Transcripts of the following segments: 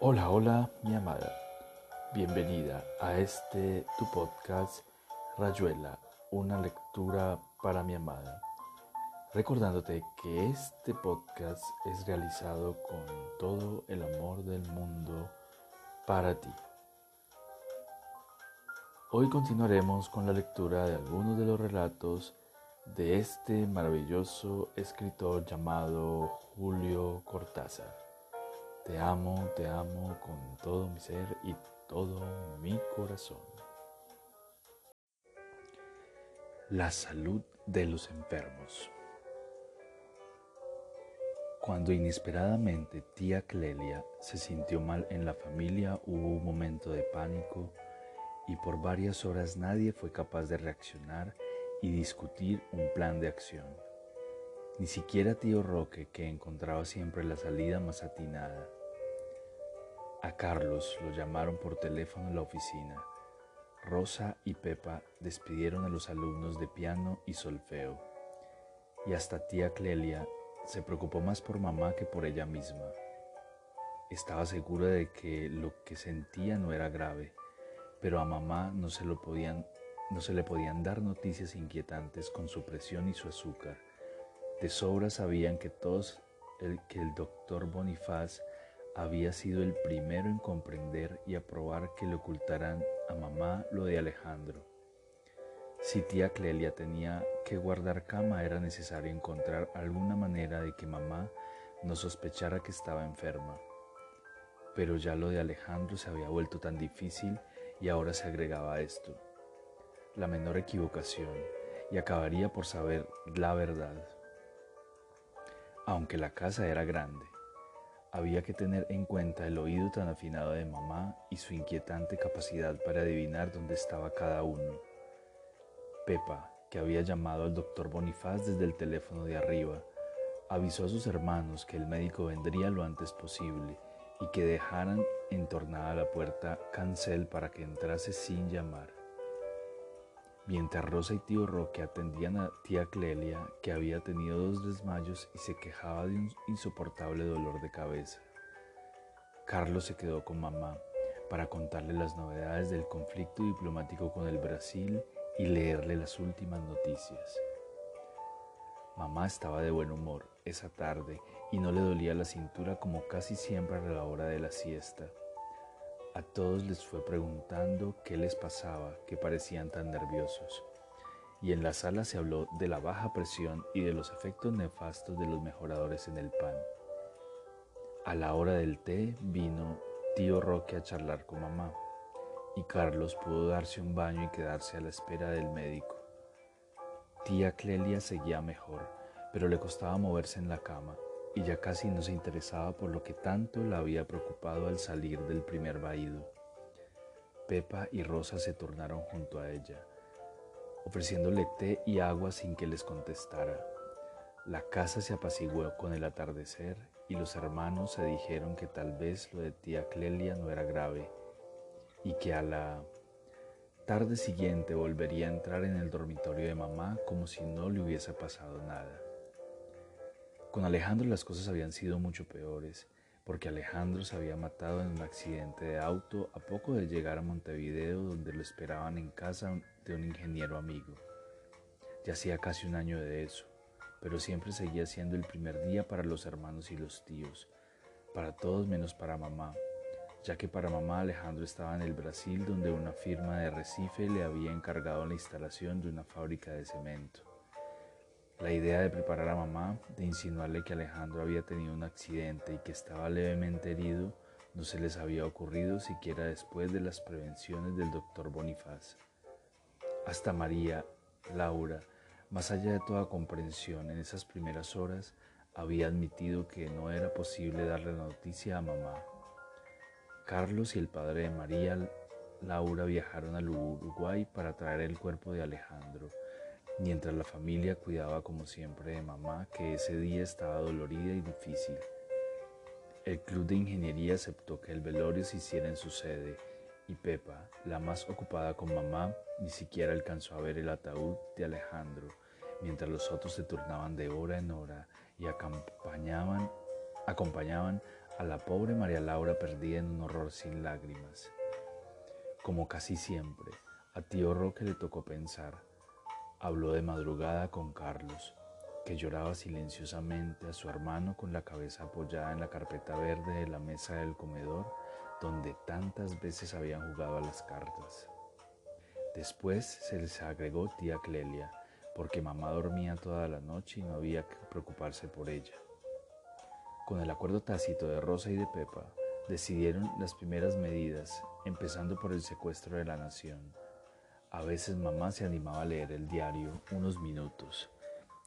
Hola, hola, mi amada. Bienvenida a este tu podcast Rayuela, una lectura para mi amada. Recordándote que este podcast es realizado con todo el amor del mundo para ti. Hoy continuaremos con la lectura de algunos de los relatos de este maravilloso escritor llamado Julio Cortázar. Te amo, te amo con todo mi ser y todo mi corazón. La salud de los enfermos. Cuando inesperadamente tía Clelia se sintió mal en la familia hubo un momento de pánico y por varias horas nadie fue capaz de reaccionar y discutir un plan de acción. Ni siquiera tío Roque, que encontraba siempre la salida más atinada. A Carlos lo llamaron por teléfono en la oficina. Rosa y Pepa despidieron a los alumnos de piano y solfeo. Y hasta tía Clelia se preocupó más por mamá que por ella misma. Estaba segura de que lo que sentía no era grave, pero a mamá no se, no se le podían dar noticias inquietantes con su presión y su azúcar de sobra sabían que todos el, que el doctor Bonifaz había sido el primero en comprender y aprobar que le ocultaran a mamá lo de Alejandro. Si tía Clelia tenía que guardar cama era necesario encontrar alguna manera de que mamá no sospechara que estaba enferma. Pero ya lo de Alejandro se había vuelto tan difícil y ahora se agregaba esto. La menor equivocación y acabaría por saber la verdad. Aunque la casa era grande, había que tener en cuenta el oído tan afinado de mamá y su inquietante capacidad para adivinar dónde estaba cada uno. Pepa, que había llamado al doctor Bonifaz desde el teléfono de arriba, avisó a sus hermanos que el médico vendría lo antes posible y que dejaran entornada la puerta cancel para que entrase sin llamar mientras Rosa y tío Roque atendían a tía Clelia, que había tenido dos desmayos y se quejaba de un insoportable dolor de cabeza. Carlos se quedó con mamá para contarle las novedades del conflicto diplomático con el Brasil y leerle las últimas noticias. Mamá estaba de buen humor esa tarde y no le dolía la cintura como casi siempre a la hora de la siesta. A todos les fue preguntando qué les pasaba, que parecían tan nerviosos. Y en la sala se habló de la baja presión y de los efectos nefastos de los mejoradores en el pan. A la hora del té vino tío Roque a charlar con mamá y Carlos pudo darse un baño y quedarse a la espera del médico. Tía Clelia seguía mejor, pero le costaba moverse en la cama y ya casi no se interesaba por lo que tanto la había preocupado al salir del primer vaído. Pepa y Rosa se tornaron junto a ella, ofreciéndole té y agua sin que les contestara. La casa se apaciguó con el atardecer y los hermanos se dijeron que tal vez lo de tía Clelia no era grave y que a la tarde siguiente volvería a entrar en el dormitorio de mamá como si no le hubiese pasado nada. Con Alejandro las cosas habían sido mucho peores, porque Alejandro se había matado en un accidente de auto a poco de llegar a Montevideo, donde lo esperaban en casa de un ingeniero amigo. Ya hacía casi un año de eso, pero siempre seguía siendo el primer día para los hermanos y los tíos, para todos menos para mamá, ya que para mamá Alejandro estaba en el Brasil, donde una firma de Recife le había encargado la instalación de una fábrica de cemento. La idea de preparar a mamá, de insinuarle que Alejandro había tenido un accidente y que estaba levemente herido, no se les había ocurrido siquiera después de las prevenciones del doctor Bonifaz. Hasta María, Laura, más allá de toda comprensión en esas primeras horas, había admitido que no era posible darle la noticia a mamá. Carlos y el padre de María, Laura viajaron al Uruguay para traer el cuerpo de Alejandro mientras la familia cuidaba como siempre de mamá, que ese día estaba dolorida y difícil. El club de ingeniería aceptó que el velorio se hiciera en su sede y Pepa, la más ocupada con mamá, ni siquiera alcanzó a ver el ataúd de Alejandro, mientras los otros se turnaban de hora en hora y acompañaban, acompañaban a la pobre María Laura perdida en un horror sin lágrimas. Como casi siempre, a tío Roque le tocó pensar. Habló de madrugada con Carlos, que lloraba silenciosamente a su hermano con la cabeza apoyada en la carpeta verde de la mesa del comedor donde tantas veces habían jugado a las cartas. Después se les agregó tía Clelia, porque mamá dormía toda la noche y no había que preocuparse por ella. Con el acuerdo tácito de Rosa y de Pepa, decidieron las primeras medidas, empezando por el secuestro de la nación. A veces mamá se animaba a leer el diario unos minutos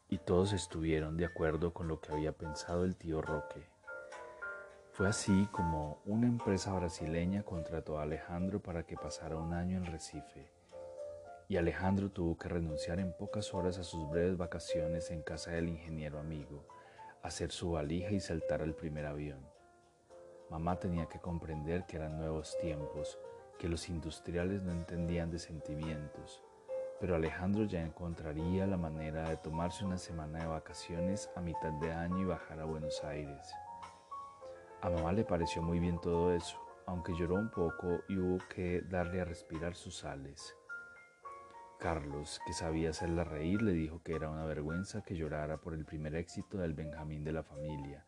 y todos estuvieron de acuerdo con lo que había pensado el tío Roque. Fue así como una empresa brasileña contrató a Alejandro para que pasara un año en Recife. Y Alejandro tuvo que renunciar en pocas horas a sus breves vacaciones en casa del ingeniero amigo, hacer su valija y saltar al primer avión. Mamá tenía que comprender que eran nuevos tiempos, que los industriales no entendían de sentimientos, pero Alejandro ya encontraría la manera de tomarse una semana de vacaciones a mitad de año y bajar a Buenos Aires. A mamá le pareció muy bien todo eso, aunque lloró un poco y hubo que darle a respirar sus sales. Carlos, que sabía hacerla reír, le dijo que era una vergüenza que llorara por el primer éxito del Benjamín de la familia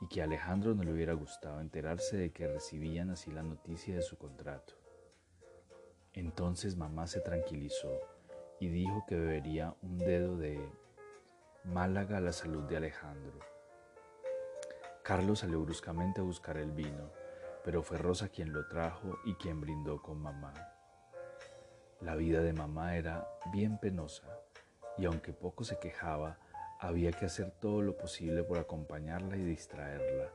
y que a Alejandro no le hubiera gustado enterarse de que recibían así la noticia de su contrato. Entonces mamá se tranquilizó y dijo que bebería un dedo de Málaga a la salud de Alejandro. Carlos salió bruscamente a buscar el vino, pero fue Rosa quien lo trajo y quien brindó con mamá. La vida de mamá era bien penosa y aunque poco se quejaba, había que hacer todo lo posible por acompañarla y distraerla.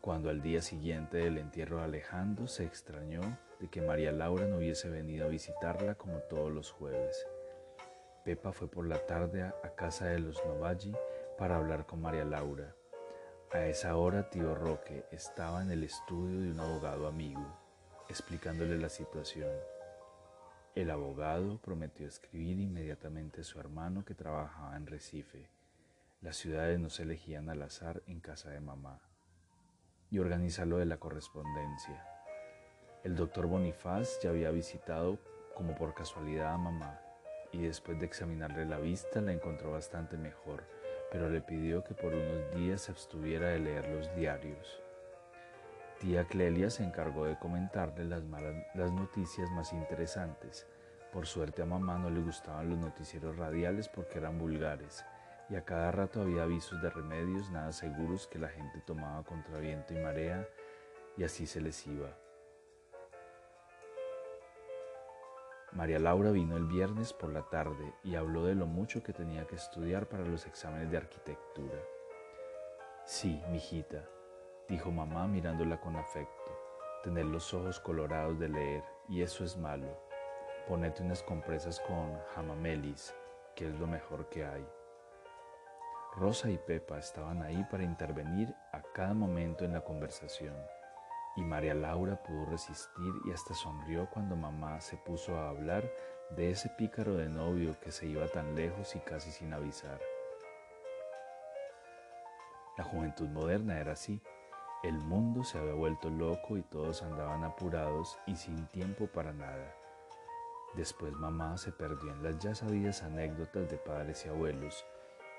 Cuando al día siguiente del entierro de Alejandro se extrañó de que María Laura no hubiese venido a visitarla como todos los jueves. Pepa fue por la tarde a casa de los Novalli para hablar con María Laura. A esa hora tío Roque estaba en el estudio de un abogado amigo, explicándole la situación. El abogado prometió escribir inmediatamente a su hermano que trabajaba en Recife. Las ciudades no se elegían al azar en casa de mamá. Y organizar lo de la correspondencia. El doctor Bonifaz ya había visitado como por casualidad a mamá y después de examinarle la vista la encontró bastante mejor, pero le pidió que por unos días se abstuviera de leer los diarios. Tía Clelia se encargó de comentarle las, noticias más interesantes. Por suerte a mamá no le gustaban los noticieros radiales porque eran vulgares y a cada rato había avisos de remedios nada seguros que la gente tomaba contra viento y marea y así se les iba. María Laura vino el viernes por la tarde y habló de lo mucho que tenía que estudiar para los exámenes de arquitectura. Sí, mijita, dijo mamá mirándola con afecto. Tener los ojos colorados de leer, y eso es malo. Ponete unas compresas con jamamelis, que es lo mejor que hay. Rosa y Pepa estaban ahí para intervenir a cada momento en la conversación, y María Laura pudo resistir y hasta sonrió cuando mamá se puso a hablar de ese pícaro de novio que se iba tan lejos y casi sin avisar. La juventud moderna era así, el mundo se había vuelto loco y todos andaban apurados y sin tiempo para nada. Después mamá se perdió en las ya sabidas anécdotas de padres y abuelos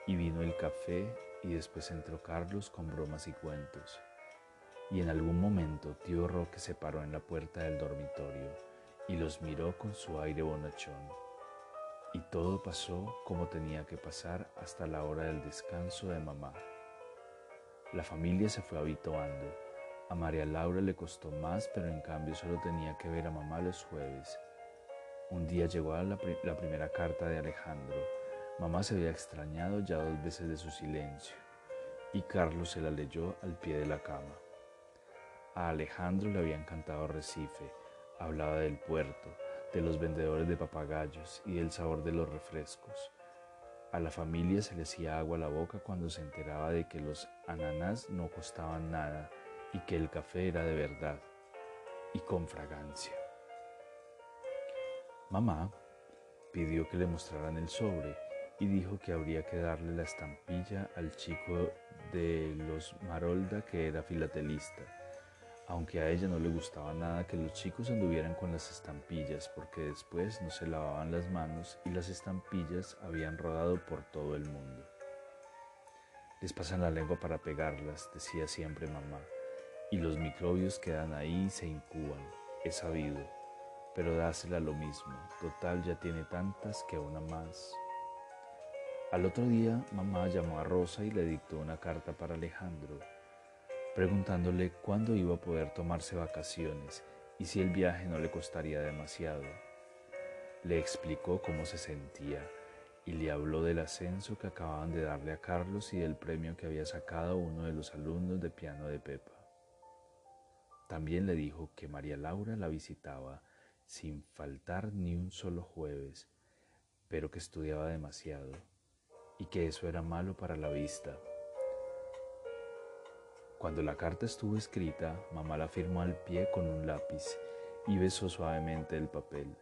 y vino el café y después entró Carlos con bromas y cuentos. Y en algún momento tío Roque se paró en la puerta del dormitorio y los miró con su aire bonachón. Y todo pasó como tenía que pasar hasta la hora del descanso de mamá. La familia se fue habituando. A María Laura le costó más, pero en cambio solo tenía que ver a mamá los jueves. Un día llegó la, la primera carta de Alejandro. Mamá se había extrañado ya dos veces de su silencio y Carlos se la leyó al pie de la cama. A Alejandro le había encantado Recife, hablaba del puerto, de los vendedores de papagayos y del sabor de los refrescos. A la familia se le hacía agua a la boca cuando se enteraba de que los ananás no costaban nada y que el café era de verdad y con fragancia. Mamá pidió que le mostraran el sobre y dijo que habría que darle la estampilla al chico de los Marolda que era filatelista, aunque a ella no le gustaba nada que los chicos anduvieran con las estampillas porque después no se lavaban las manos y las estampillas habían rodado por todo el mundo. Les pasan la lengua para pegarlas, decía siempre mamá, y los microbios quedan ahí y se incuban, he sabido, pero dásela lo mismo, total ya tiene tantas que una más. Al otro día, mamá llamó a Rosa y le dictó una carta para Alejandro, preguntándole cuándo iba a poder tomarse vacaciones y si el viaje no le costaría demasiado. Le explicó cómo se sentía y le habló del ascenso que acababan de darle a Carlos y del premio que había sacado uno de los alumnos de piano de Pepa. También le dijo que María Laura la visitaba sin faltar ni un solo jueves, pero que estudiaba demasiado y que eso era malo para la vista. Cuando la carta estuvo escrita, mamá la firmó al pie con un lápiz y besó suavemente el papel.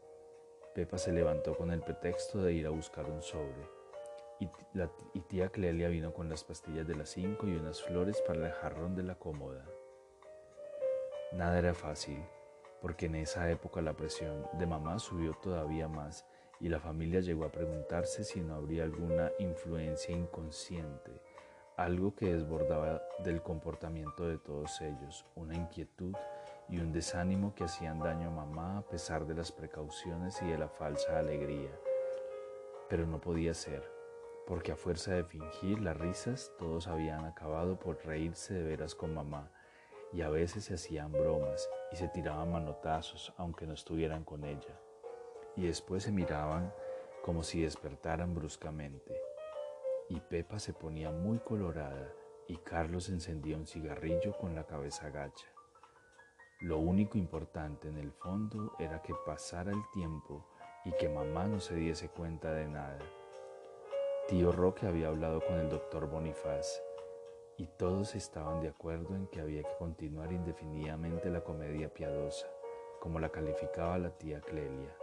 Pepa se levantó con el pretexto de ir a buscar un sobre y, la, tía Clelia vino con las pastillas de las cinco y unas flores para el jarrón de la cómoda. Nada era fácil, porque en esa época la presión de mamá subió todavía más y la familia llegó a preguntarse si no habría alguna influencia inconsciente, algo que desbordaba del comportamiento de todos ellos, una inquietud y un desánimo que hacían daño a mamá a pesar de las precauciones y de la falsa alegría. Pero no podía ser, porque a fuerza de fingir las risas todos habían acabado por reírse de veras con mamá, y a veces se hacían bromas y se tiraban manotazos aunque no estuvieran con ella y después se miraban como si despertaran bruscamente. Y Pepa se ponía muy colorada y Carlos encendía un cigarrillo con la cabeza gacha. Lo único importante en el fondo era que pasara el tiempo y que mamá no se diese cuenta de nada. Tío Roque había hablado con el doctor Bonifaz y todos estaban de acuerdo en que había que continuar indefinidamente la comedia piadosa, como la calificaba la tía Clelia.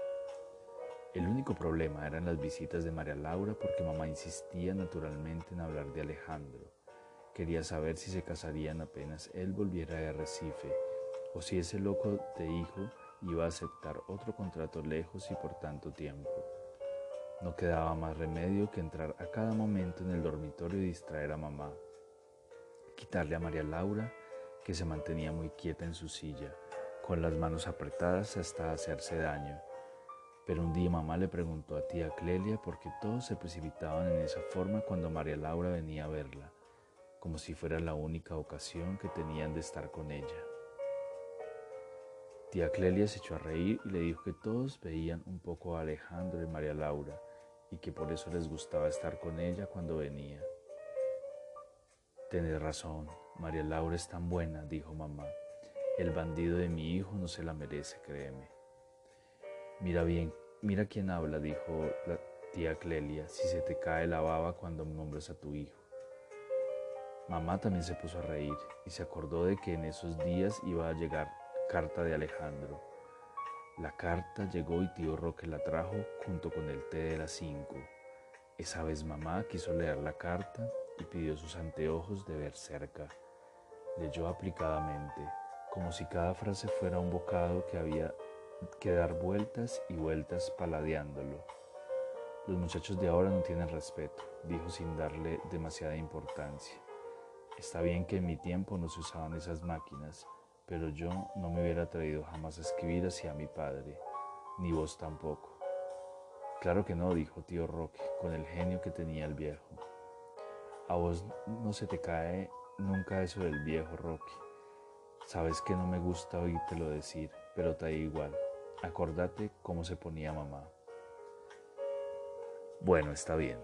El único problema eran las visitas de María Laura porque mamá insistía naturalmente en hablar de Alejandro. Quería saber si se casarían apenas él volviera de Recife o si ese loco de hijo iba a aceptar otro contrato lejos y por tanto tiempo. No quedaba más remedio que entrar a cada momento en el dormitorio y distraer a mamá. Quitarle a María Laura, que se mantenía muy quieta en su silla, con las manos apretadas hasta hacerse daño pero un día mamá le preguntó a tía Clelia por qué todos se precipitaban en esa forma cuando María Laura venía a verla, como si fuera la única ocasión que tenían de estar con ella. Tía Clelia se echó a reír y le dijo que todos veían un poco a Alejandro y María Laura y que por eso les gustaba estar con ella cuando venía. Tienes razón, María Laura es tan buena, dijo mamá. El bandido de mi hijo no se la merece, créeme. Mira bien, mira quién habla, dijo la tía Clelia, si se te cae la baba cuando nombres a tu hijo. Mamá también se puso a reír y se acordó de que en esos días iba a llegar carta de Alejandro. La carta llegó y tío Roque la trajo junto con el té de las cinco. Esa vez mamá quiso leer la carta y pidió sus anteojos de ver cerca. Leyó aplicadamente, como si cada frase fuera un bocado que había que dar vueltas y vueltas paladeándolo. Los muchachos de ahora no tienen respeto, dijo sin darle demasiada importancia. Está bien que en mi tiempo no se usaban esas máquinas, pero yo no me hubiera atrevido jamás a escribir hacia mi padre, ni vos tampoco. Claro que no, dijo tío Roque, con el genio que tenía el viejo. A vos no se te cae nunca eso del viejo Roque. Sabes que no me gusta oírtelo decir, pero te da igual. Acordate cómo se ponía mamá. Bueno, está bien.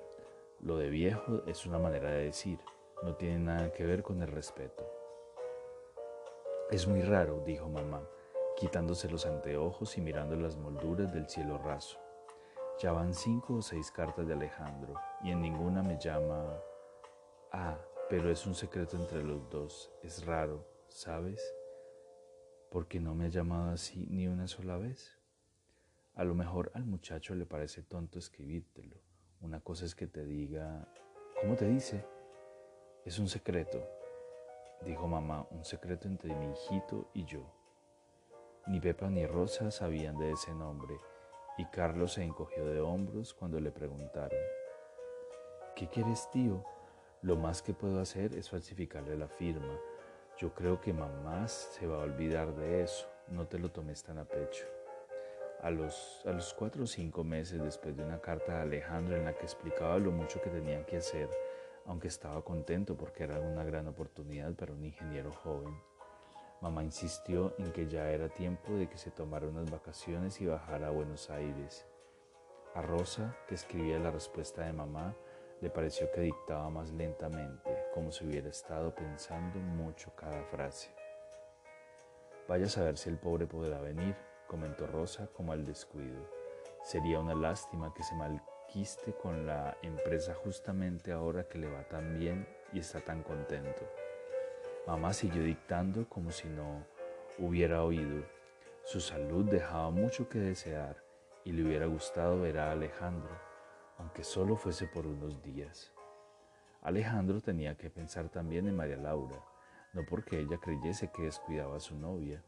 Lo de viejo es una manera de decir, no tiene nada que ver con el respeto. Es muy raro, dijo mamá, quitándose los anteojos y mirando las molduras del cielo raso. Ya van cinco o seis cartas de Alejandro y en ninguna me llama... Ah, pero es un secreto entre los dos. Es raro, ¿sabes? ¿Por qué no me ha llamado así ni una sola vez? A lo mejor al muchacho le parece tonto escribírtelo, Una cosa es que te diga, ¿cómo te dice? Es un secreto, dijo mamá, un secreto entre mi hijito y yo. Ni Pepa ni Rosa sabían de ese nombre y Carlos se encogió de hombros cuando le preguntaron, ¿qué quieres tío? Lo más que puedo hacer es falsificarle la firma. Yo creo que mamá se va a olvidar de eso, no te lo tomes tan a pecho. A los, a los cuatro o cinco meses después de una carta de Alejandro en la que explicaba lo mucho que tenían que hacer, aunque estaba contento porque era una gran oportunidad para un ingeniero joven, mamá insistió en que ya era tiempo de que se tomara unas vacaciones y bajara a Buenos Aires. A Rosa, que escribía la respuesta de mamá, le pareció que dictaba más lentamente, como si hubiera estado pensando mucho cada frase. Vaya a saber si el pobre podrá venir, comentó Rosa como al descuido. Sería una lástima que se con la empresa justamente ahora que le va tan bien y está tan contento. Mamá siguió dictando como si no hubiera oído. Su salud dejaba mucho que desear y le hubiera gustado ver a Alejandro, aunque solo fuese por unos días. Alejandro tenía que pensar también en María Laura, no porque ella creyese que descuidaba a su novia,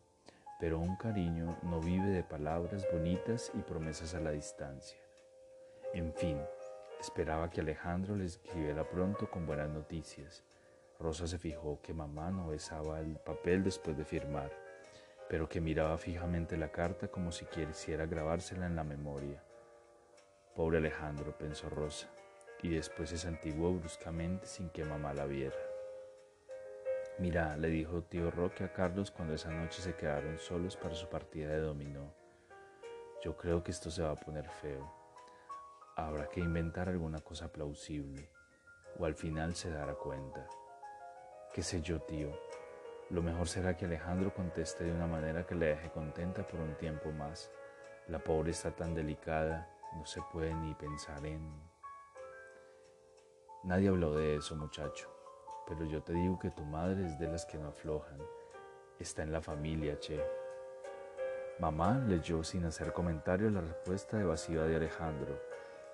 pero un cariño no vive de palabras bonitas y promesas a la distancia. En fin, esperaba que Alejandro le escribiera pronto con buenas noticias. Rosa se fijó que mamá no besaba el papel después de firmar, pero que miraba fijamente la carta como si quisiera grabársela en la memoria. Pobre Alejandro, pensó Rosa, y después se santiguó bruscamente sin que mamá la viera. Mira, le dijo tío Roque a Carlos cuando esa noche se quedaron solos para su partida de dominó. Yo creo que esto se va a poner feo. Habrá que inventar alguna cosa plausible, o al final se dará cuenta. ¿Qué sé yo, tío? Lo mejor será que Alejandro conteste de una manera que le deje contenta por un tiempo más. La pobre está tan delicada, no se puede ni pensar en... Nadie habló de eso, muchacho pero yo te digo que tu madre es de las que no aflojan. Está en la familia, che. Mamá leyó sin hacer comentario la respuesta evasiva de Alejandro,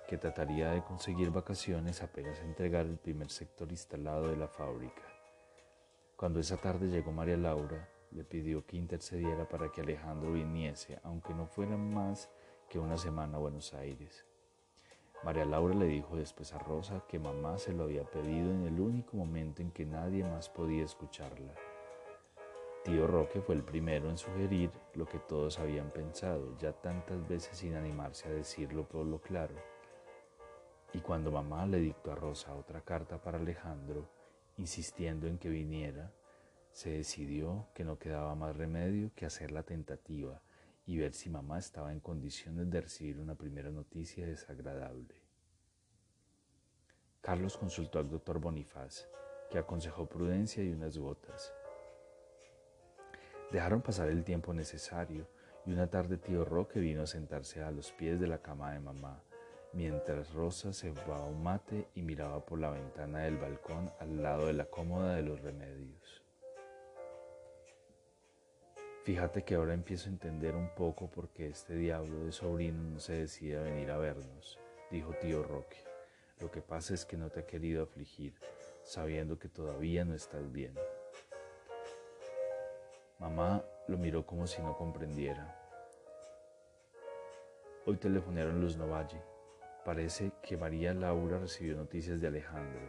que trataría de conseguir vacaciones apenas entregar el primer sector instalado de la fábrica. Cuando esa tarde llegó María Laura, le pidió que intercediera para que Alejandro viniese, aunque no fuera más que una semana a Buenos Aires. María Laura le dijo después a Rosa que mamá se lo había pedido en el único momento en que nadie más podía escucharla. Tío Roque fue el primero en sugerir lo que todos habían pensado, ya tantas veces sin animarse a decirlo por lo claro. Y cuando mamá le dictó a Rosa otra carta para Alejandro, insistiendo en que viniera, se decidió que no quedaba más remedio que hacer la tentativa y ver si mamá estaba en condiciones de recibir una primera noticia desagradable. Carlos consultó al doctor Bonifaz, que aconsejó prudencia y unas gotas. Dejaron pasar el tiempo necesario y una tarde tío Roque vino a sentarse a los pies de la cama de mamá, mientras Rosa se a un mate y miraba por la ventana del balcón al lado de la cómoda de los remedios. Fíjate que ahora empiezo a entender un poco por qué este diablo de sobrino no se decide a venir a vernos, dijo tío Roque. Lo que pasa es que no te ha querido afligir, sabiendo que todavía no estás bien. Mamá lo miró como si no comprendiera. Hoy telefonaron los Novalle. Parece que María Laura recibió noticias de Alejandro.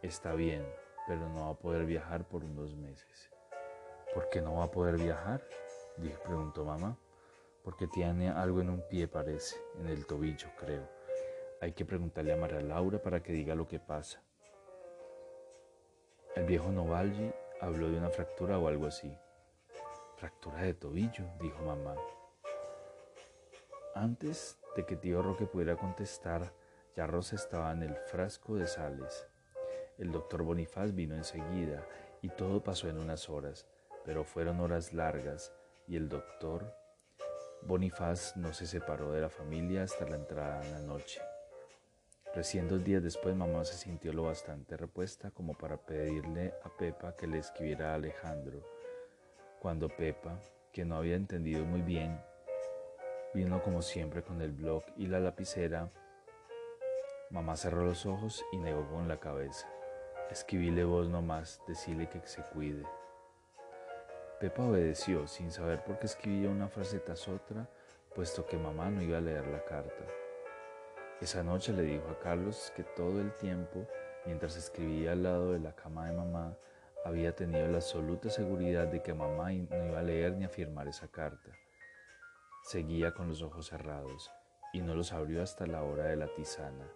Está bien, pero no va a poder viajar por unos meses. ¿Por qué no va a poder viajar? Preguntó mamá. Porque tiene algo en un pie, parece, en el tobillo, creo. Hay que preguntarle a María Laura para que diga lo que pasa. El viejo Novalgi habló de una fractura o algo así. Fractura de tobillo, dijo mamá. Antes de que tío Roque pudiera contestar, ya Rosa estaba en el frasco de sales. El doctor Bonifaz vino enseguida y todo pasó en unas horas pero fueron horas largas y el doctor Bonifaz no se separó de la familia hasta la entrada de la noche. Recién dos días después mamá se sintió lo bastante repuesta como para pedirle a Pepa que le escribiera a Alejandro. Cuando Pepa, que no había entendido muy bien, vino como siempre con el blog y la lapicera, Mamá cerró los ojos y negó con la cabeza. Escribile vos nomás, decile que se cuide. Pepa obedeció sin saber por qué escribía una frase tras otra, puesto que mamá no iba a leer la carta. Esa noche le dijo a Carlos que todo el tiempo, mientras escribía al lado de la cama de mamá, había tenido la absoluta seguridad de que mamá no iba a leer ni a firmar esa carta. Seguía con los ojos cerrados y no los abrió hasta la hora de la tisana.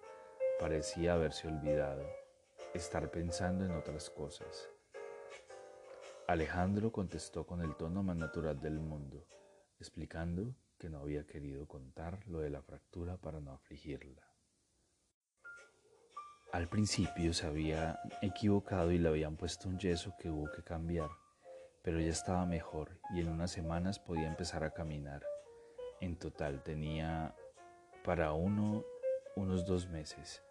Parecía haberse olvidado, estar pensando en otras cosas. Alejandro contestó con el tono más natural del mundo, explicando que no había querido contar lo de la fractura para no afligirla. Al principio se había equivocado y le habían puesto un yeso que hubo que cambiar, pero ya estaba mejor y en unas semanas podía empezar a caminar. En total tenía para uno unos dos meses,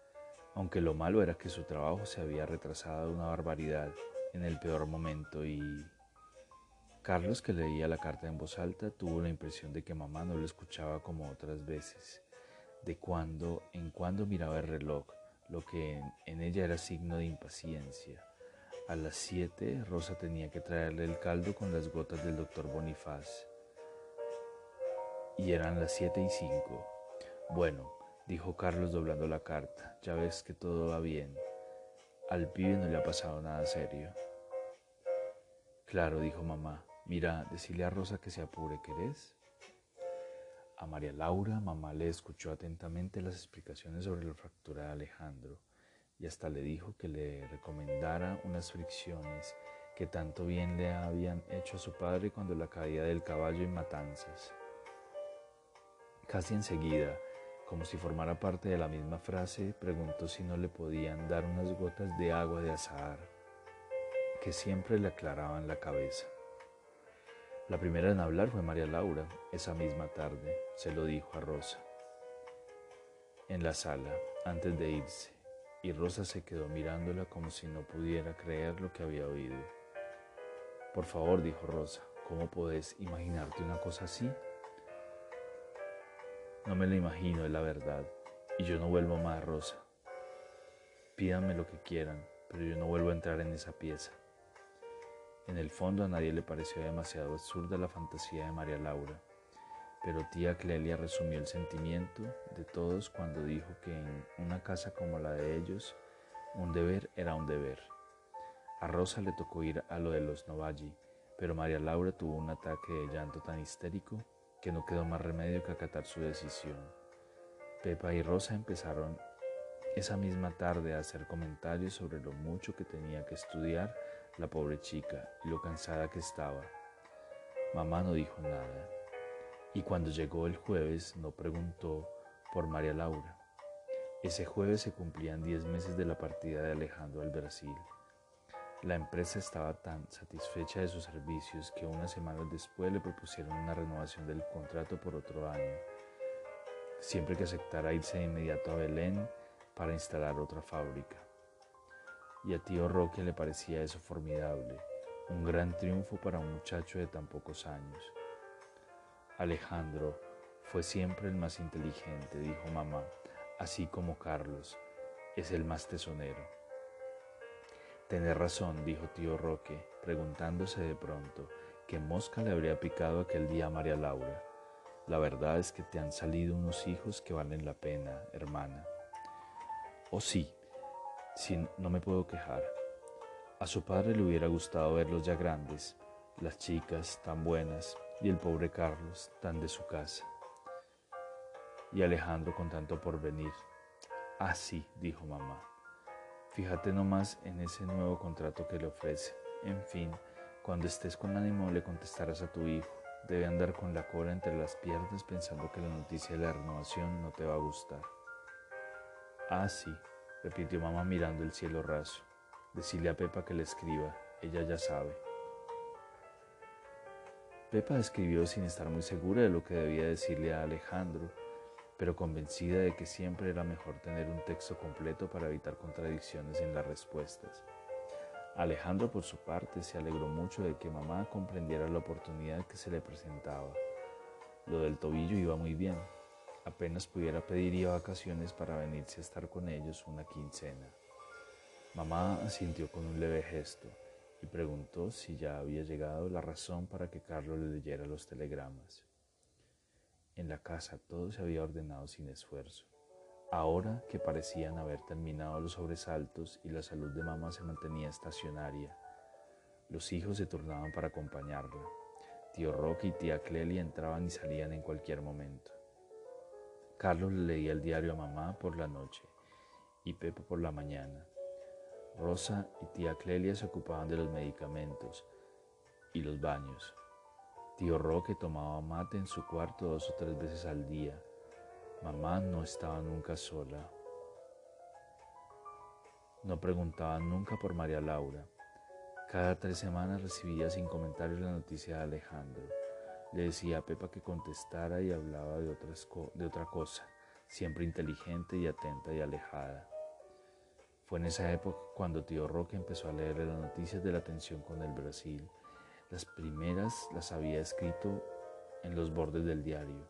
aunque lo malo era que su trabajo se había retrasado una barbaridad en el peor momento y Carlos, que leía la carta en voz alta, tuvo la impresión de que mamá no lo escuchaba como otras veces. De cuando en cuando miraba el reloj, lo que en, ella era signo de impaciencia. A las siete, Rosa tenía que traerle el caldo con las gotas del doctor Bonifaz. Y eran las siete y cinco. Bueno, dijo Carlos doblando la carta, ya ves que todo va bien. Al pibe no le ha pasado nada serio. Claro, dijo mamá. Mira, decirle a Rosa que se apure, ¿querés? A María Laura, mamá le escuchó atentamente las explicaciones sobre la fractura de Alejandro y hasta le dijo que le recomendara unas fricciones que tanto bien le habían hecho a su padre cuando la caía del caballo en matanzas. Casi enseguida, como si formara parte de la misma frase, preguntó si no le podían dar unas gotas de agua de azahar, que siempre le aclaraban la cabeza. La primera en hablar fue María Laura. Esa misma tarde se lo dijo a Rosa. En la sala, antes de irse, y Rosa se quedó mirándola como si no pudiera creer lo que había oído. Por favor, dijo Rosa, ¿cómo podés imaginarte una cosa así? No me lo imagino, es la verdad, y yo no vuelvo más, Rosa. Pídanme lo que quieran, pero yo no vuelvo a entrar en esa pieza. En el fondo a nadie le pareció demasiado absurda la fantasía de María Laura, pero tía Clelia resumió el sentimiento de todos cuando dijo que en una casa como la de ellos, un deber era un deber. A Rosa le tocó ir a lo de los Novalli, pero María Laura tuvo un ataque de llanto tan histérico que no quedó más remedio que acatar su decisión. Pepa y Rosa empezaron esa misma tarde a hacer comentarios sobre lo mucho que tenía que estudiar la pobre chica y lo cansada que estaba. Mamá no dijo nada y cuando llegó el jueves no preguntó por María Laura. Ese jueves se cumplían diez meses de la partida de Alejandro al Brasil. La empresa estaba tan satisfecha de sus servicios que unas semanas después le propusieron una renovación del contrato por otro año, siempre que aceptara irse de inmediato a Belén para instalar otra fábrica y a tío Roque le parecía eso formidable, un gran triunfo para un muchacho de tan pocos años. Alejandro fue siempre el más inteligente, dijo mamá, así como Carlos, es el más tesonero. Tenés razón, dijo tío Roque, preguntándose de pronto qué mosca le habría picado aquel día a María Laura. La verdad es que te han salido unos hijos que valen la pena, hermana. Oh sí, si no me puedo quejar. A su padre le hubiera gustado verlos ya grandes, las chicas tan buenas y el pobre Carlos tan de su casa. Y Alejandro con tanto por venir. Ah, sí, dijo mamá. Fíjate nomás en ese nuevo contrato que le ofrece. En fin, cuando estés con ánimo le contestarás a tu hijo. Debe andar con la cola entre las piernas pensando que la noticia de la renovación no te va a gustar. Ah, sí, repitió mamá mirando el cielo raso. Decirle a Pepa que le escriba, ella ya sabe. Pepa escribió sin estar muy segura de lo que debía decirle a Alejandro, pero convencida de que siempre era mejor tener un texto completo para evitar contradicciones en las respuestas. Alejandro, por su parte, se alegró mucho de que mamá comprendiera la oportunidad que se le presentaba. Lo del tobillo iba muy bien. Apenas pudiera pedir vacaciones para venirse a estar con ellos una quincena. Mamá asintió con un leve gesto y preguntó si ya había llegado la razón para que Carlos le leyera los telegramas. En la casa todo se había ordenado sin esfuerzo. Ahora que parecían haber terminado los sobresaltos y la salud de mamá se mantenía estacionaria, los hijos se turnaban para acompañarla. Tío Roque y tía Clelia entraban y salían en cualquier momento. Carlos le leía el diario a mamá por la noche y Pepe por la mañana. Rosa y tía Clelia se ocupaban de los medicamentos y los baños. Tío Roque tomaba mate en su cuarto dos o tres veces al día. Mamá no estaba nunca sola. No preguntaba nunca por María Laura. Cada tres semanas recibía sin comentarios la noticia de Alejandro. Le decía a Pepa que contestara y hablaba de, de otra cosa, siempre inteligente y atenta y alejada. Fue en esa época cuando tío Roque empezó a leer las noticias de la tensión con el Brasil. Las primeras las había escrito en los bordes del diario,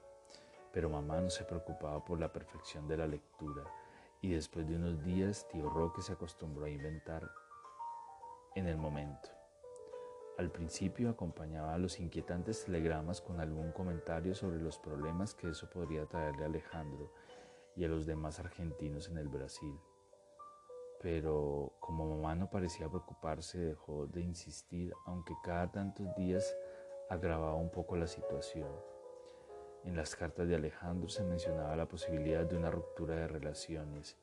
pero mamá no se preocupaba por la perfección de la lectura y después de unos días tío Roque se acostumbró a inventar en el momento. Al principio acompañaba a los inquietantes telegramas con algún comentario sobre los problemas que eso podría traerle a Alejandro y a los demás argentinos en el Brasil. Pero como mamá no parecía preocuparse, dejó de insistir, aunque cada tantos días agravaba un poco la situación. En las cartas de Alejandro se mencionaba la posibilidad de una ruptura de relaciones,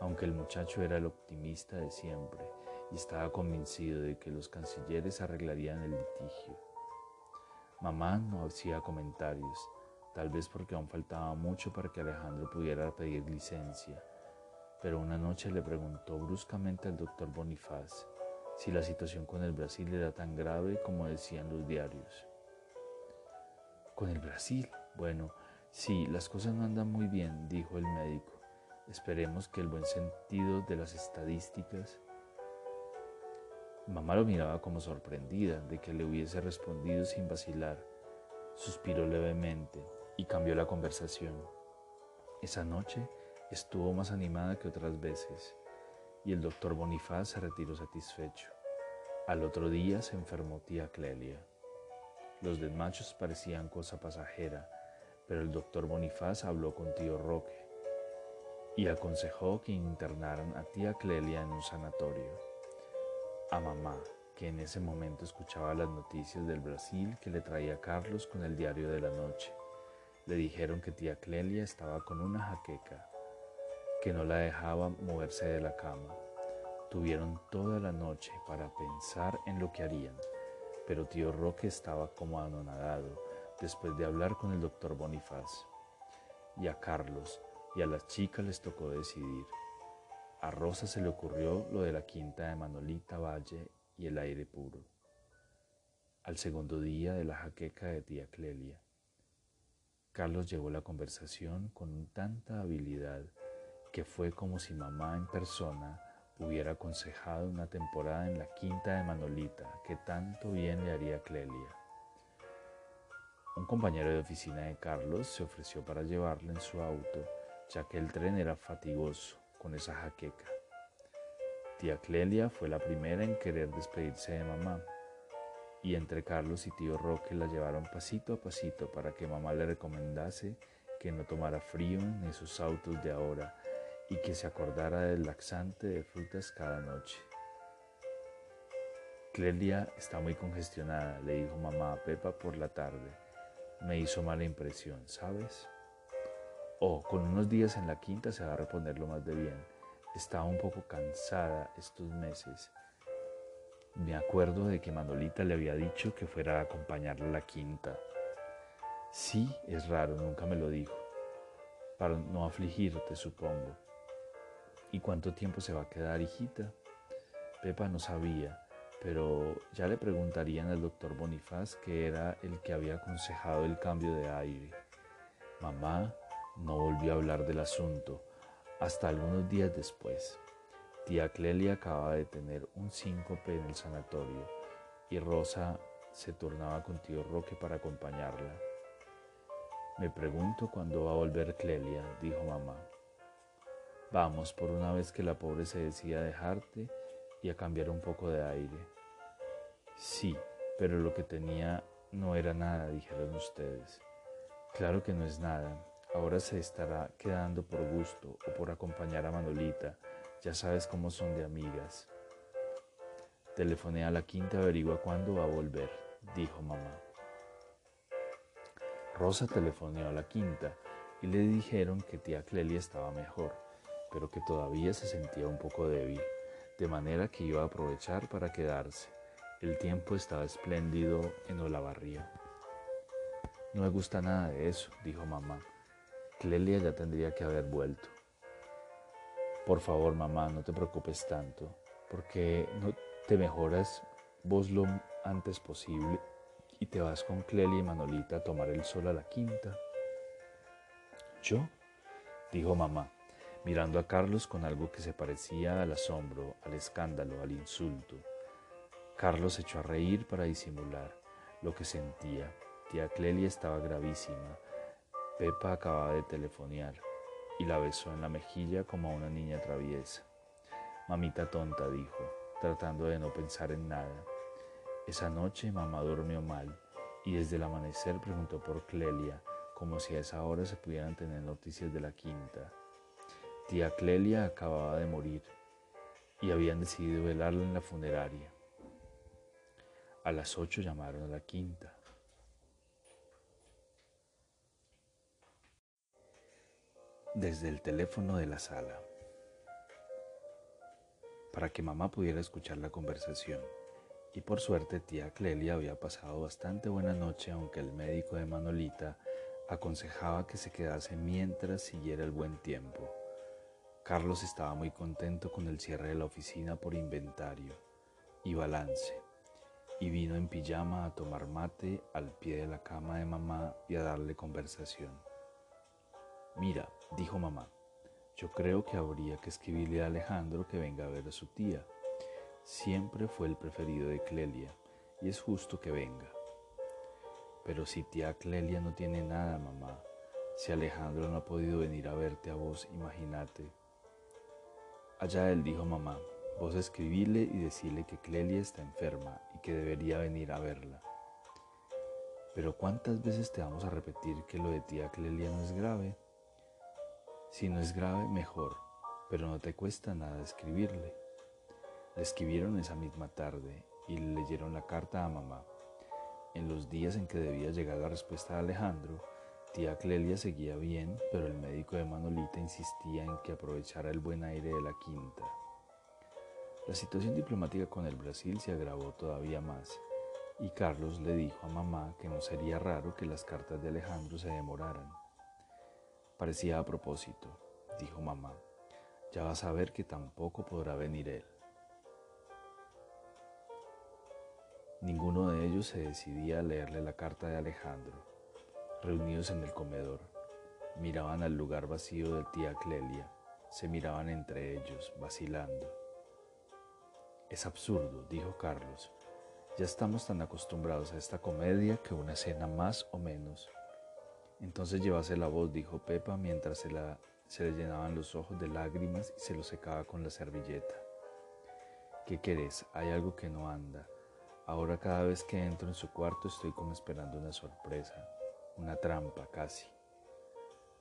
aunque el muchacho era el optimista de siempre y estaba convencido de que los cancilleres arreglarían el litigio. Mamá no hacía comentarios, tal vez porque aún faltaba mucho para que Alejandro pudiera pedir licencia, pero una noche le preguntó bruscamente al doctor Bonifaz si la situación con el Brasil era tan grave como decían los diarios. ¿Con el Brasil? Bueno, sí, las cosas no andan muy bien, dijo el médico. Esperemos que el buen sentido de las estadísticas Mamá lo miraba como sorprendida de que le hubiese respondido sin vacilar. Suspiró levemente y cambió la conversación. Esa noche estuvo más animada que otras veces y el doctor Bonifaz se retiró satisfecho. Al otro día se enfermó tía Clelia. Los desmachos parecían cosa pasajera, pero el doctor Bonifaz habló con tío Roque y aconsejó que internaran a tía Clelia en un sanatorio a mamá, que en ese momento escuchaba las noticias del Brasil que le traía Carlos con el diario de la noche. Le dijeron que tía Clelia estaba con una jaqueca, que no la dejaba moverse de la cama. Tuvieron toda la noche para pensar en lo que harían, pero tío Roque estaba como anonadado después de hablar con el doctor Bonifaz. Y a Carlos y a las chicas les tocó decidir. A Rosa se le ocurrió lo de la quinta de Manolita Valle y el aire puro. Al segundo día de la jaqueca de tía Clelia, Carlos llevó la conversación con tanta habilidad que fue como si mamá en persona hubiera aconsejado una temporada en la quinta de Manolita que tanto bien le haría a Clelia. Un compañero de oficina de Carlos se ofreció para llevarle en su auto, ya que el tren era fatigoso con esa jaqueca. Tía Clelia fue la primera en querer despedirse de mamá y entre Carlos y tío Roque la llevaron pasito a pasito para que mamá le recomendase que no tomara frío en esos autos de ahora y que se acordara del laxante de frutas cada noche. Clelia está muy congestionada, le dijo mamá a Pepa por la tarde. Me hizo mala impresión, ¿sabes? o con unos días en la quinta se va a reponer lo más de bien. Estaba un poco cansada estos meses. Me acuerdo de que Manolita le había dicho que fuera a acompañarla a la quinta. Sí, es raro, nunca me lo dijo. Para no afligirte, supongo. ¿Y cuánto tiempo se va a quedar, hijita? Pepa no sabía, pero ya le preguntarían al doctor Bonifaz, que era el que había aconsejado el cambio de aire. Mamá no volvió a hablar del asunto hasta algunos días después. Tía Clelia acababa de tener un síncope en el sanatorio y Rosa se tornaba con tío Roque para acompañarla. Me pregunto cuándo va a volver Clelia, dijo mamá. Vamos, por una vez que la pobre se decía a dejarte y a cambiar un poco de aire. Sí, pero lo que tenía no era nada, dijeron ustedes. Claro que no es nada. Ahora se estará quedando por gusto o por acompañar a Manolita. Ya sabes cómo son de amigas. Telefoné a la quinta, averigua cuándo va a volver, dijo mamá. Rosa telefoneó a la quinta y le dijeron que tía Clelia estaba mejor, pero que todavía se sentía un poco débil, de manera que iba a aprovechar para quedarse. El tiempo estaba espléndido en Olavarría. No me gusta nada de eso, dijo mamá. Clelia ya tendría que haber vuelto. Por favor, mamá, no te preocupes tanto, porque no te mejoras vos lo antes posible y te vas con Clelia y Manolita a tomar el sol a la quinta. ¿Yo? dijo mamá, mirando a Carlos con algo que se parecía al asombro, al escándalo, al insulto. Carlos echó a reír para disimular lo que sentía. Tía Clelia estaba gravísima. Pepa acababa de telefonear y la besó en la mejilla como a una niña traviesa. Mamita tonta, dijo, tratando de no pensar en nada. Esa noche mamá durmió mal y desde el amanecer preguntó por Clelia, como si a esa hora se pudieran tener noticias de la quinta. Tía Clelia acababa de morir y habían decidido velarla en la funeraria. A las ocho llamaron a la quinta. Desde el teléfono de la sala, para que mamá pudiera escuchar la conversación. Y por suerte tía Clelia había pasado bastante buena noche aunque el médico de Manolita aconsejaba que se quedase mientras siguiera el buen tiempo. Carlos estaba muy contento con el cierre de la oficina por inventario y balance y vino en pijama a tomar mate al pie de la cama de mamá y a darle conversación. Mira, dijo mamá, yo creo que habría que escribirle a Alejandro que venga a ver a su tía siempre fue el preferido de Clelia y es justo que venga. Pero si tía Clelia no tiene nada, mamá, si Alejandro no ha podido venir a verte a vos, imagínate. Allá él dijo mamá, vos escribile y decirle que Clelia está enferma y que debería venir a verla. Pero ¿cuántas veces te vamos a repetir que lo de tía Clelia no es grave? Si no es grave, mejor, pero no te cuesta nada escribirle. Le escribieron esa misma tarde y le leyeron la carta a mamá. En los días en que debía llegar la respuesta de Alejandro, tía Clelia seguía bien, pero el médico de Manolita insistía en que aprovechara el buen aire de la quinta. La situación diplomática con el Brasil se agravó todavía más y Carlos le dijo a mamá que no sería raro que las cartas de Alejandro se demoraran. Parecía a propósito, dijo mamá. Ya vas a ver que tampoco podrá venir él. Ninguno de ellos se decidía a leerle la carta de Alejandro. Reunidos en el comedor, miraban al lugar vacío de tía Clelia, se miraban entre ellos, vacilando. Es absurdo, dijo Carlos. Ya estamos tan acostumbrados a esta comedia que una escena más o menos. Entonces llevase la voz, dijo Pepa mientras se, la, se le llenaban los ojos de lágrimas y se los secaba con la servilleta. ¿Qué querés? Hay algo que no anda. Ahora cada vez que entro en su cuarto estoy como esperando una sorpresa, una trampa casi.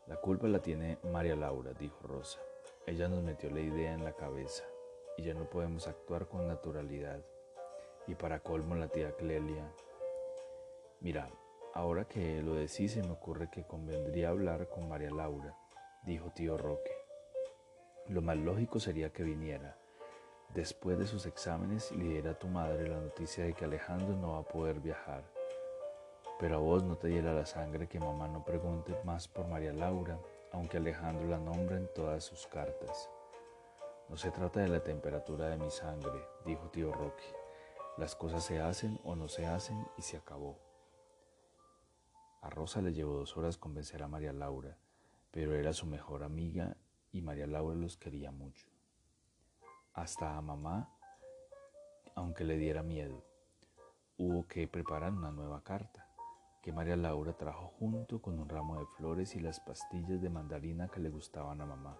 La culpa la tiene María Laura, dijo Rosa. Ella nos metió la idea en la cabeza y ya no podemos actuar con naturalidad. Y para colmo la tía Clelia. Mira, ahora que lo decís se me ocurre que convendría hablar con María Laura, dijo tío Roque. Lo más lógico sería que viniera Después de sus exámenes le diera a tu madre la noticia de que Alejandro no va a poder viajar. Pero a vos no te diera la sangre que mamá no pregunte más por María Laura, aunque Alejandro la nombra en todas sus cartas. No se trata de la temperatura de mi sangre, dijo tío Roque. Las cosas se hacen o no se hacen y se acabó. A Rosa le llevó dos horas convencer a María Laura, pero era su mejor amiga y María Laura los quería mucho hasta a mamá, aunque le diera miedo. Hubo que preparar una nueva carta. Que María Laura trajo junto con un ramo de flores y las pastillas de mandarina que le gustaban a mamá.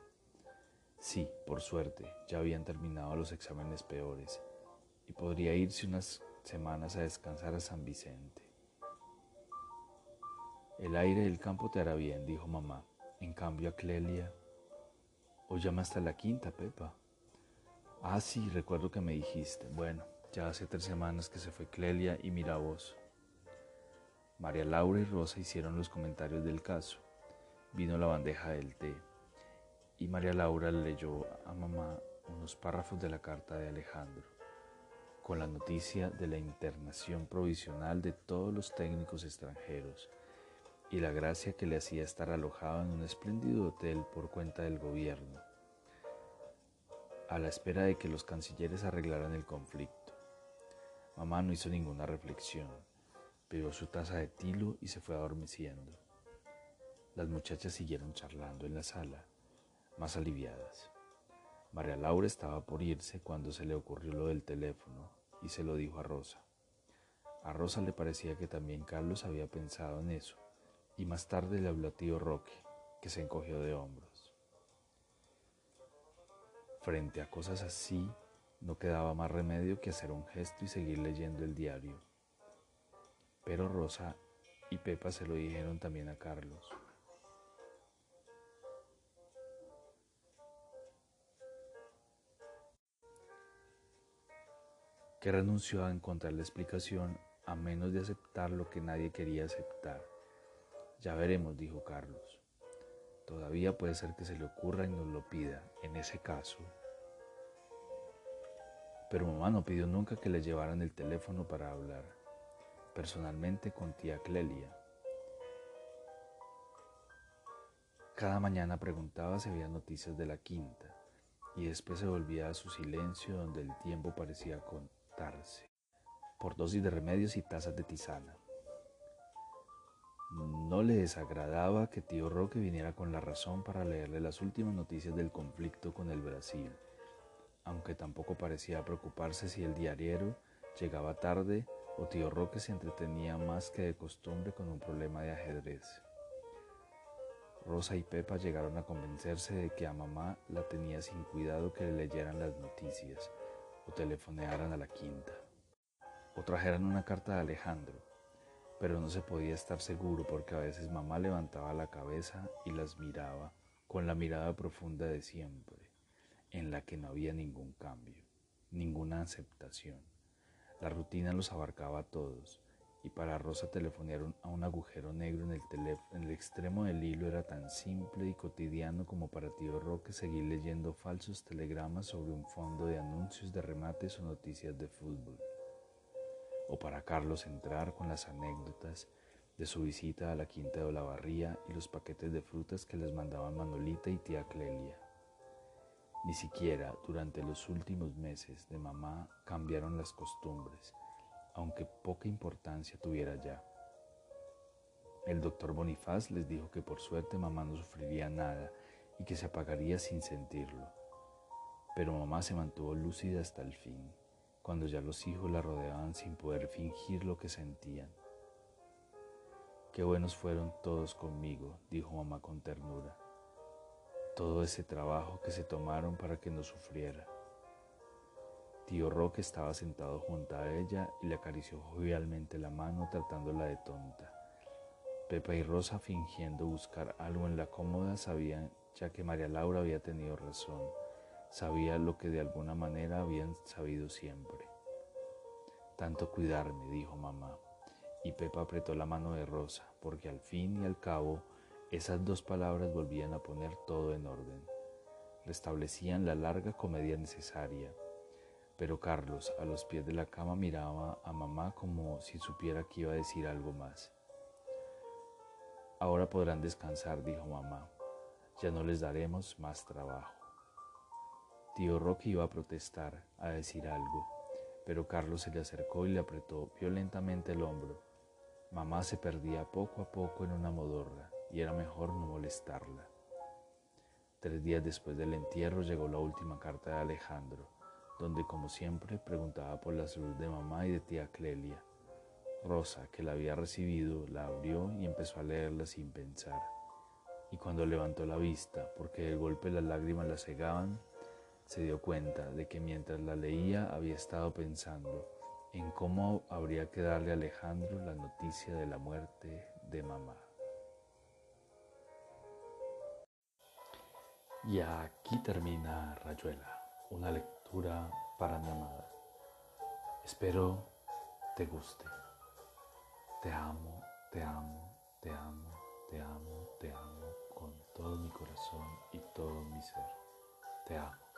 Sí, por suerte, ya habían terminado los exámenes peores y podría irse unas semanas a descansar a San Vicente. El aire del campo te hará bien, dijo mamá. En cambio a Clelia, o llama hasta la quinta, Pepa. Ah, sí, recuerdo que me dijiste. Bueno, ya hace tres semanas que se fue Clelia y mira vos. María Laura y Rosa hicieron los comentarios del caso. Vino la bandeja del té y María Laura leyó a mamá unos párrafos de la carta de Alejandro, con la noticia de la internación provisional de todos los técnicos extranjeros y la gracia que le hacía estar alojado en un espléndido hotel por cuenta del gobierno, a la espera de que los cancilleres arreglaran el conflicto. Mamá no hizo ninguna reflexión bebió su taza de tilo y se fue adormeciendo. Las muchachas siguieron charlando en la sala, más aliviadas. María Laura estaba por irse cuando se le ocurrió lo del teléfono y se lo dijo a Rosa. A Rosa le parecía que también Carlos había pensado en eso y más tarde le habló a tío Roque, que se encogió de hombros. Frente a cosas así, no quedaba más remedio que hacer un gesto y seguir leyendo el diario. Pero Rosa y Pepa se lo dijeron también a Carlos. que renunció a encontrar la explicación a menos de aceptar lo que nadie quería aceptar. Ya veremos, dijo Carlos. Todavía puede ser que se le ocurra y nos lo pida, en ese caso. Pero mamá no pidió nunca que le llevaran el teléfono para hablar personalmente con tía Clelia. Cada mañana preguntaba si había noticias de la quinta y después se volvía a su silencio donde el tiempo parecía contarse por dosis de remedios y tazas de tisana. No le desagradaba que tío Roque viniera con la razón para leerle las últimas noticias del conflicto con el Brasil, aunque tampoco parecía preocuparse si el diariero llegaba tarde o tío Roque se entretenía más que de costumbre con un problema de ajedrez. Rosa y Pepa llegaron a convencerse de que a mamá la tenía sin cuidado que le leyeran las noticias o telefonearan a la quinta o trajeran una carta de Alejandro, pero no se podía estar seguro porque a veces mamá levantaba la cabeza y las miraba con la mirada profunda de siempre, en la que no había ningún cambio, ninguna aceptación. La rutina los abarcaba a todos, y para Rosa telefonear a un agujero negro en el, en el extremo del hilo era tan simple y cotidiano como para tío Roque seguir leyendo falsos telegramas sobre un fondo de anuncios de remates o noticias de fútbol. O para Carlos entrar con las anécdotas de su visita a la quinta de Olavarría y los paquetes de frutas que les mandaban Manolita y tía Clelia. Ni siquiera durante los últimos meses de mamá cambiaron las costumbres, aunque poca importancia tuviera ya. El doctor Bonifaz les dijo que por suerte mamá no sufriría nada y que se apagaría sin sentirlo. Pero mamá se mantuvo lúcida hasta el fin, cuando ya los hijos la rodeaban sin poder fingir lo que sentían. Qué buenos fueron todos conmigo, dijo mamá con ternura todo ese trabajo que se tomaron para que no sufriera. Tío Roque estaba sentado junto a ella y le acarició jovialmente la mano tratándola de tonta. Pepa y Rosa fingiendo buscar algo en la cómoda sabían ya que María Laura había tenido razón, sabía lo que de alguna manera habían sabido siempre. Tanto cuidarme, dijo mamá, y Pepa apretó la mano de Rosa, porque al fin y al cabo esas dos palabras volvían a poner todo en orden, restablecían la larga comedia necesaria. Pero Carlos, a los pies de la cama, miraba a mamá como si supiera que iba a decir algo más. Ahora podrán descansar, dijo mamá. Ya no les daremos más trabajo. Tío Roque iba a protestar, a decir algo, pero Carlos se le acercó y le apretó violentamente el hombro. Mamá se perdía poco a poco en una modorra y era mejor no molestarla. Tres días después del entierro llegó la última carta de Alejandro, donde como siempre preguntaba por la salud de mamá y de tía Clelia. rosa que la había recibido, la abrió y empezó a leerla sin pensar. Y cuando levantó la vista, porque de golpe las lágrimas la cegaban, se dio cuenta de que mientras la leía había estado pensando en cómo habría que darle a Alejandro la noticia de la muerte de mamá. Y aquí termina Rayuela, una lectura para mi amada. Espero te guste. Te amo, te amo, te amo, te amo, te amo con todo mi corazón y todo mi ser. Te amo.